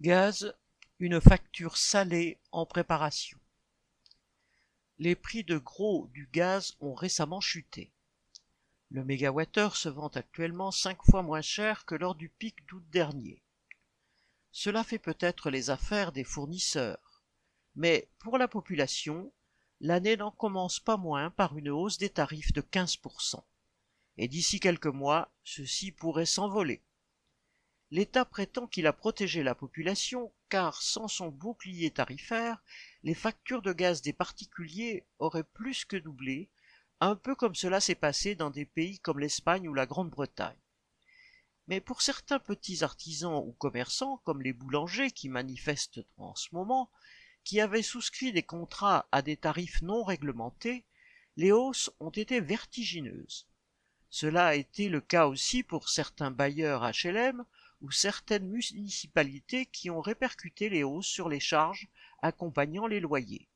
Gaz, une facture salée en préparation. Les prix de gros du gaz ont récemment chuté. Le mégawattheure se vend actuellement cinq fois moins cher que lors du pic d'août dernier. Cela fait peut-être les affaires des fournisseurs, mais pour la population, l'année n'en commence pas moins par une hausse des tarifs de 15%. Et d'ici quelques mois, pourrait s'envoler. L'État prétend qu'il a protégé la population car sans son bouclier tarifaire, les factures de gaz des particuliers auraient plus que doublé, un peu comme cela s'est passé dans des pays comme l'Espagne ou la Grande-Bretagne. Mais pour certains petits artisans ou commerçants, comme les boulangers qui manifestent en ce moment, qui avaient souscrit des contrats à des tarifs non réglementés, les hausses ont été vertigineuses. Cela a été le cas aussi pour certains bailleurs HLM ou certaines municipalités qui ont répercuté les hausses sur les charges accompagnant les loyers.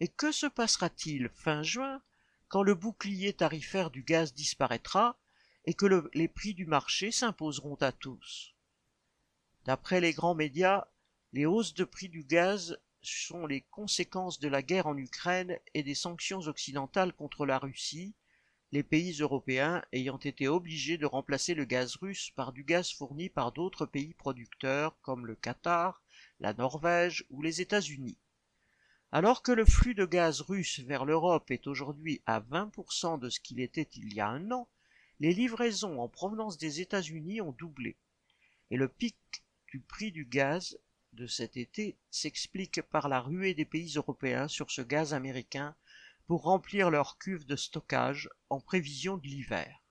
Et que se passera-t-il fin juin quand le bouclier tarifaire du gaz disparaîtra et que les prix du marché s'imposeront à tous? D'après les grands médias, les hausses de prix du gaz sont les conséquences de la guerre en Ukraine et des sanctions occidentales contre la Russie, les pays européens ayant été obligés de remplacer le gaz russe par du gaz fourni par d'autres pays producteurs comme le Qatar, la Norvège ou les États-Unis. Alors que le flux de gaz russe vers l'Europe est aujourd'hui à 20% de ce qu'il était il y a un an, les livraisons en provenance des États-Unis ont doublé. Et le pic du prix du gaz de cet été s'explique par la ruée des pays européens sur ce gaz américain pour remplir leurs cuves de stockage en prévision de l'hiver.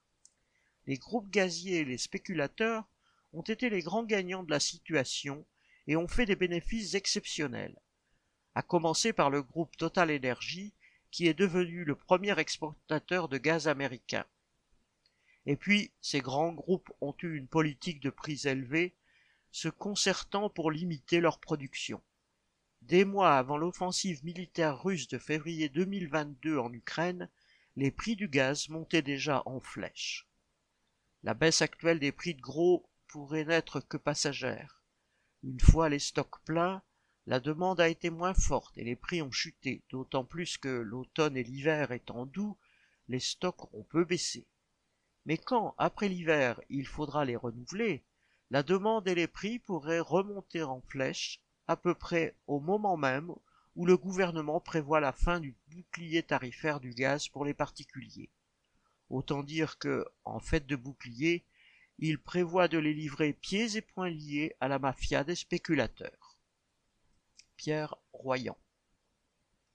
Les groupes gaziers et les spéculateurs ont été les grands gagnants de la situation et ont fait des bénéfices exceptionnels, à commencer par le groupe Total Energy qui est devenu le premier exportateur de gaz américain. Et puis, ces grands groupes ont eu une politique de prix élevés, se concertant pour limiter leur production. Des mois avant l'offensive militaire russe de février 2022 en Ukraine, les prix du gaz montaient déjà en flèche. La baisse actuelle des prix de gros pourrait n'être que passagère. Une fois les stocks pleins, la demande a été moins forte et les prix ont chuté, d'autant plus que l'automne et l'hiver étant doux, les stocks ont peu baissé. Mais quand, après l'hiver, il faudra les renouveler, la demande et les prix pourraient remonter en flèche à peu près au moment même où le gouvernement prévoit la fin du bouclier tarifaire du gaz pour les particuliers. Autant dire que, en fait de bouclier, il prévoit de les livrer pieds et poings liés à la mafia des spéculateurs. Pierre Royan